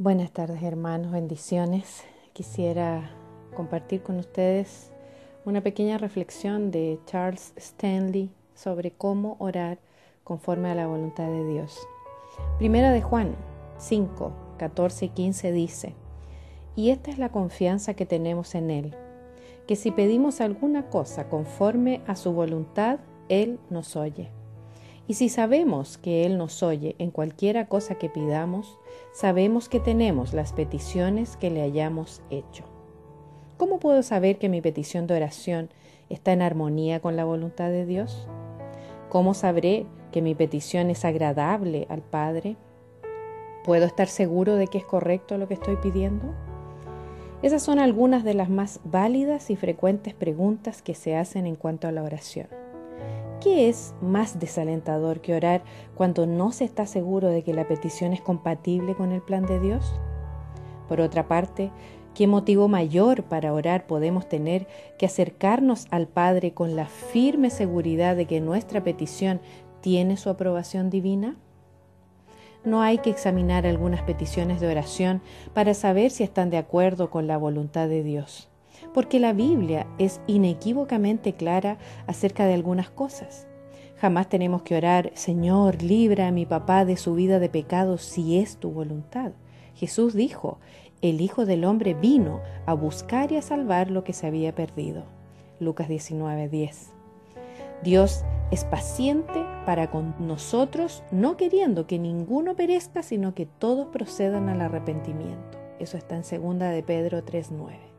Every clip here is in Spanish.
Buenas tardes hermanos, bendiciones. Quisiera compartir con ustedes una pequeña reflexión de Charles Stanley sobre cómo orar conforme a la voluntad de Dios. Primera de Juan 5, 14 y 15 dice, y esta es la confianza que tenemos en Él, que si pedimos alguna cosa conforme a su voluntad, Él nos oye. Y si sabemos que Él nos oye en cualquiera cosa que pidamos, sabemos que tenemos las peticiones que le hayamos hecho. ¿Cómo puedo saber que mi petición de oración está en armonía con la voluntad de Dios? ¿Cómo sabré que mi petición es agradable al Padre? ¿Puedo estar seguro de que es correcto lo que estoy pidiendo? Esas son algunas de las más válidas y frecuentes preguntas que se hacen en cuanto a la oración. ¿Qué es más desalentador que orar cuando no se está seguro de que la petición es compatible con el plan de Dios? Por otra parte, ¿qué motivo mayor para orar podemos tener que acercarnos al Padre con la firme seguridad de que nuestra petición tiene su aprobación divina? No hay que examinar algunas peticiones de oración para saber si están de acuerdo con la voluntad de Dios porque la Biblia es inequívocamente clara acerca de algunas cosas. Jamás tenemos que orar, Señor, libra a mi papá de su vida de pecado si es tu voluntad. Jesús dijo, el Hijo del Hombre vino a buscar y a salvar lo que se había perdido. Lucas 19:10. Dios es paciente para con nosotros, no queriendo que ninguno perezca, sino que todos procedan al arrepentimiento. Eso está en 2 de Pedro 3:9.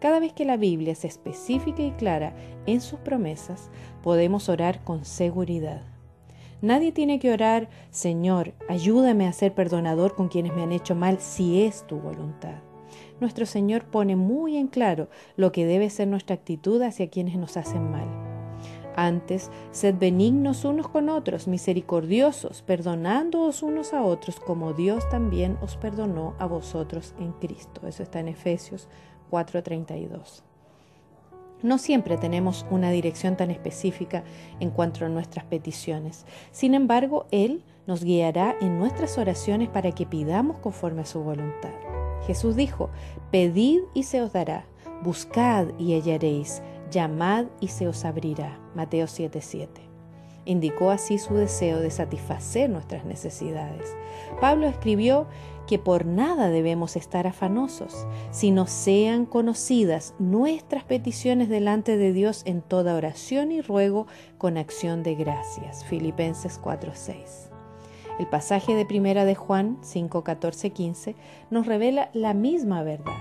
Cada vez que la Biblia es específica y clara en sus promesas, podemos orar con seguridad. Nadie tiene que orar, Señor, ayúdame a ser perdonador con quienes me han hecho mal si es tu voluntad. Nuestro Señor pone muy en claro lo que debe ser nuestra actitud hacia quienes nos hacen mal. Antes, sed benignos unos con otros, misericordiosos, perdonándoos unos a otros, como Dios también os perdonó a vosotros en Cristo. Eso está en Efesios 4:32. No siempre tenemos una dirección tan específica en cuanto a nuestras peticiones. Sin embargo, Él nos guiará en nuestras oraciones para que pidamos conforme a su voluntad. Jesús dijo, pedid y se os dará, buscad y hallaréis, llamad y se os abrirá. Mateo 7:7. Indicó así su deseo de satisfacer nuestras necesidades. Pablo escribió que por nada debemos estar afanosos, sino sean conocidas nuestras peticiones delante de Dios en toda oración y ruego con acción de gracias. Filipenses 4:6. El pasaje de primera de Juan 5, 15 nos revela la misma verdad.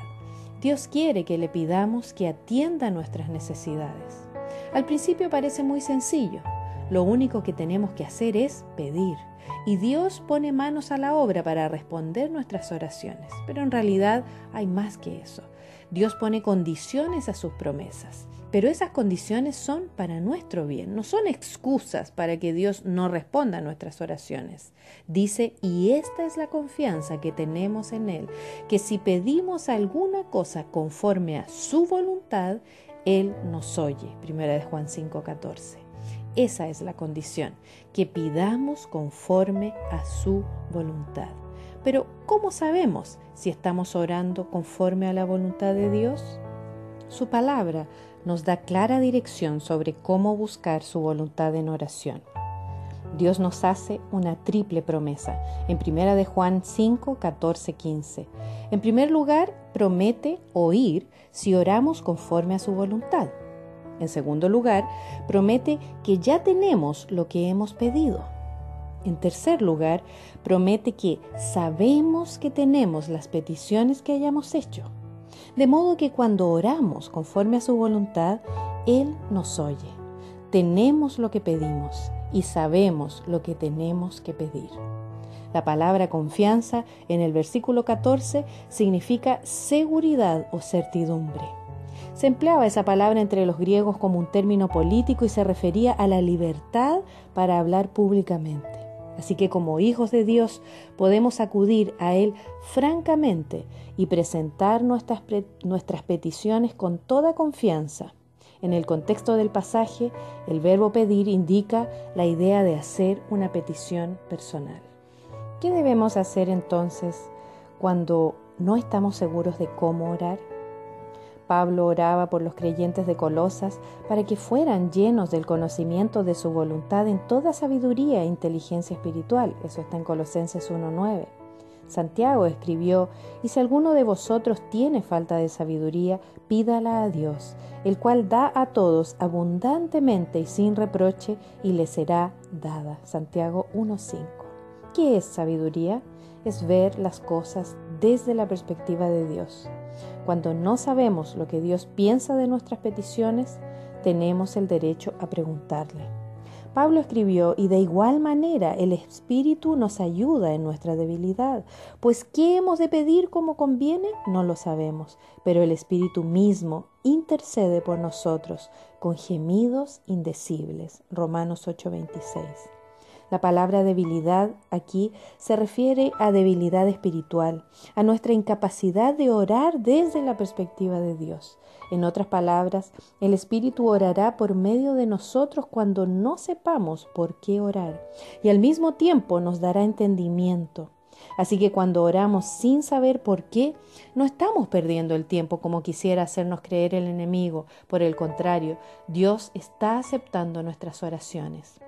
Dios quiere que le pidamos que atienda nuestras necesidades. Al principio parece muy sencillo, lo único que tenemos que hacer es pedir. Y Dios pone manos a la obra para responder nuestras oraciones. Pero en realidad hay más que eso. Dios pone condiciones a sus promesas. Pero esas condiciones son para nuestro bien, no son excusas para que Dios no responda a nuestras oraciones. Dice, y esta es la confianza que tenemos en Él, que si pedimos alguna cosa conforme a su voluntad, Él nos oye. Primera de Juan 5:14. Esa es la condición, que pidamos conforme a su voluntad. Pero, ¿cómo sabemos si estamos orando conforme a la voluntad de Dios? Su palabra nos da clara dirección sobre cómo buscar su voluntad en oración. Dios nos hace una triple promesa. En primera de Juan 5, 14, 15. En primer lugar, promete oír si oramos conforme a su voluntad. En segundo lugar, promete que ya tenemos lo que hemos pedido. En tercer lugar, promete que sabemos que tenemos las peticiones que hayamos hecho. De modo que cuando oramos conforme a su voluntad, Él nos oye. Tenemos lo que pedimos y sabemos lo que tenemos que pedir. La palabra confianza en el versículo 14 significa seguridad o certidumbre. Se empleaba esa palabra entre los griegos como un término político y se refería a la libertad para hablar públicamente. Así que como hijos de Dios podemos acudir a Él francamente y presentar nuestras, nuestras peticiones con toda confianza. En el contexto del pasaje, el verbo pedir indica la idea de hacer una petición personal. ¿Qué debemos hacer entonces cuando no estamos seguros de cómo orar? Pablo oraba por los creyentes de Colosas para que fueran llenos del conocimiento de su voluntad en toda sabiduría e inteligencia espiritual. Eso está en Colosenses 1.9. Santiago escribió, y si alguno de vosotros tiene falta de sabiduría, pídala a Dios, el cual da a todos abundantemente y sin reproche, y le será dada. Santiago 1.5. ¿Qué es sabiduría? Es ver las cosas desde la perspectiva de Dios. Cuando no sabemos lo que Dios piensa de nuestras peticiones, tenemos el derecho a preguntarle. Pablo escribió, y de igual manera el Espíritu nos ayuda en nuestra debilidad, pues ¿qué hemos de pedir como conviene? No lo sabemos, pero el Espíritu mismo intercede por nosotros con gemidos indecibles. Romanos 8:26. La palabra debilidad aquí se refiere a debilidad espiritual, a nuestra incapacidad de orar desde la perspectiva de Dios. En otras palabras, el Espíritu orará por medio de nosotros cuando no sepamos por qué orar y al mismo tiempo nos dará entendimiento. Así que cuando oramos sin saber por qué, no estamos perdiendo el tiempo como quisiera hacernos creer el enemigo. Por el contrario, Dios está aceptando nuestras oraciones.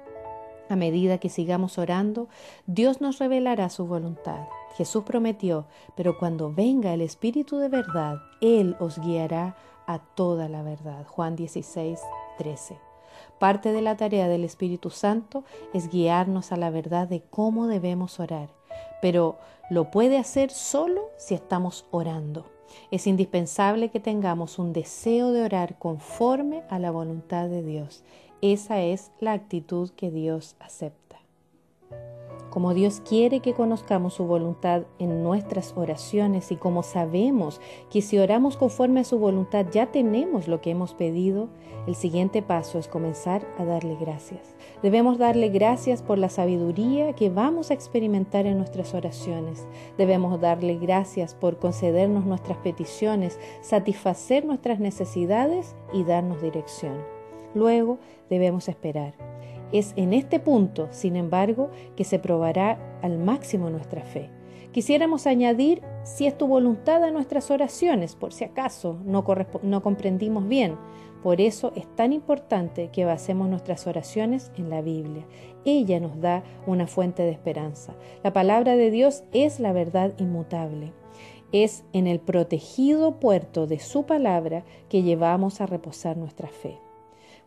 A medida que sigamos orando, Dios nos revelará su voluntad. Jesús prometió, pero cuando venga el Espíritu de verdad, Él os guiará a toda la verdad. Juan 16, 13. Parte de la tarea del Espíritu Santo es guiarnos a la verdad de cómo debemos orar, pero lo puede hacer solo si estamos orando. Es indispensable que tengamos un deseo de orar conforme a la voluntad de Dios esa es la actitud que Dios acepta. Como Dios quiere que conozcamos su voluntad en nuestras oraciones y como sabemos que si oramos conforme a su voluntad ya tenemos lo que hemos pedido, el siguiente paso es comenzar a darle gracias. Debemos darle gracias por la sabiduría que vamos a experimentar en nuestras oraciones. Debemos darle gracias por concedernos nuestras peticiones, satisfacer nuestras necesidades y darnos dirección. Luego debemos esperar. Es en este punto, sin embargo, que se probará al máximo nuestra fe. Quisiéramos añadir si es tu voluntad a nuestras oraciones, por si acaso no, comprendimos bien. Por eso es tan importante que basemos nuestras oraciones en la Biblia. Ella nos da una fuente de esperanza. La palabra de Dios es la verdad inmutable. Es en el protegido puerto de su palabra que llevamos a reposar nuestra fe.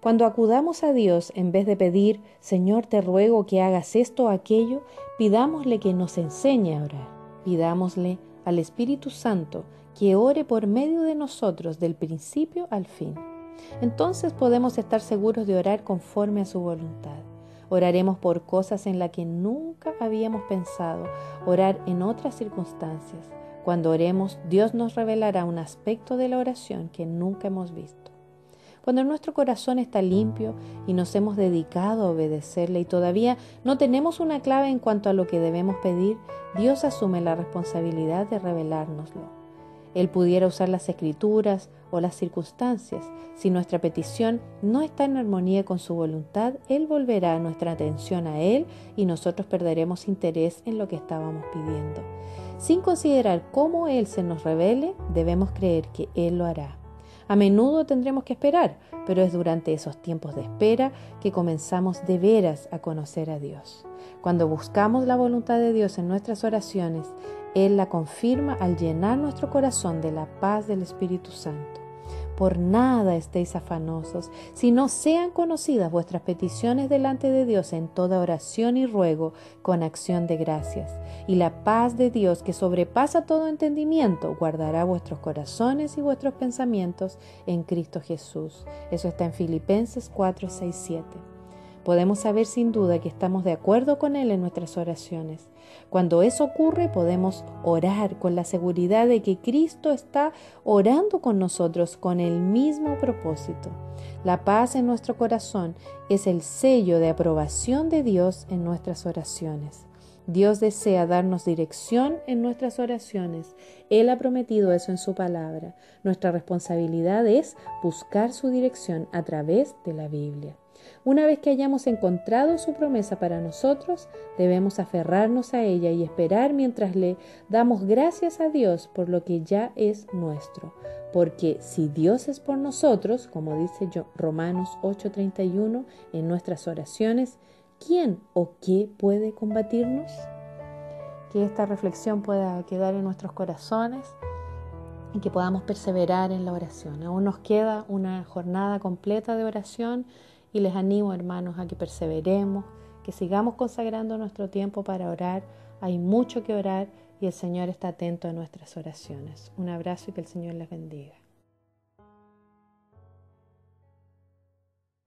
Cuando acudamos a Dios, en vez de pedir, Señor, te ruego que hagas esto o aquello, pidámosle que nos enseñe a orar. Pidámosle al Espíritu Santo que ore por medio de nosotros del principio al fin. Entonces podemos estar seguros de orar conforme a su voluntad. Oraremos por cosas en las que nunca habíamos pensado, orar en otras circunstancias. Cuando oremos, Dios nos revelará un aspecto de la oración que nunca hemos visto. Cuando nuestro corazón está limpio y nos hemos dedicado a obedecerle y todavía no tenemos una clave en cuanto a lo que debemos pedir, Dios asume la responsabilidad de revelárnoslo. Él pudiera usar las escrituras o las circunstancias. Si nuestra petición no está en armonía con su voluntad, Él volverá nuestra atención a Él y nosotros perderemos interés en lo que estábamos pidiendo. Sin considerar cómo Él se nos revele, debemos creer que Él lo hará. A menudo tendremos que esperar, pero es durante esos tiempos de espera que comenzamos de veras a conocer a Dios. Cuando buscamos la voluntad de Dios en nuestras oraciones, Él la confirma al llenar nuestro corazón de la paz del Espíritu Santo. Por nada estéis afanosos, sino sean conocidas vuestras peticiones delante de Dios en toda oración y ruego con acción de gracias. Y la paz de Dios, que sobrepasa todo entendimiento, guardará vuestros corazones y vuestros pensamientos en Cristo Jesús. Eso está en Filipenses 4, 6, 7 podemos saber sin duda que estamos de acuerdo con Él en nuestras oraciones. Cuando eso ocurre, podemos orar con la seguridad de que Cristo está orando con nosotros con el mismo propósito. La paz en nuestro corazón es el sello de aprobación de Dios en nuestras oraciones. Dios desea darnos dirección en nuestras oraciones. Él ha prometido eso en su palabra. Nuestra responsabilidad es buscar su dirección a través de la Biblia. Una vez que hayamos encontrado su promesa para nosotros, debemos aferrarnos a ella y esperar mientras le damos gracias a Dios por lo que ya es nuestro. Porque si Dios es por nosotros, como dice Romanos 8:31 en nuestras oraciones, ¿quién o qué puede combatirnos? Que esta reflexión pueda quedar en nuestros corazones y que podamos perseverar en la oración. Aún nos queda una jornada completa de oración y les animo, hermanos, a que perseveremos, que sigamos consagrando nuestro tiempo para orar. Hay mucho que orar y el Señor está atento a nuestras oraciones. Un abrazo y que el Señor les bendiga.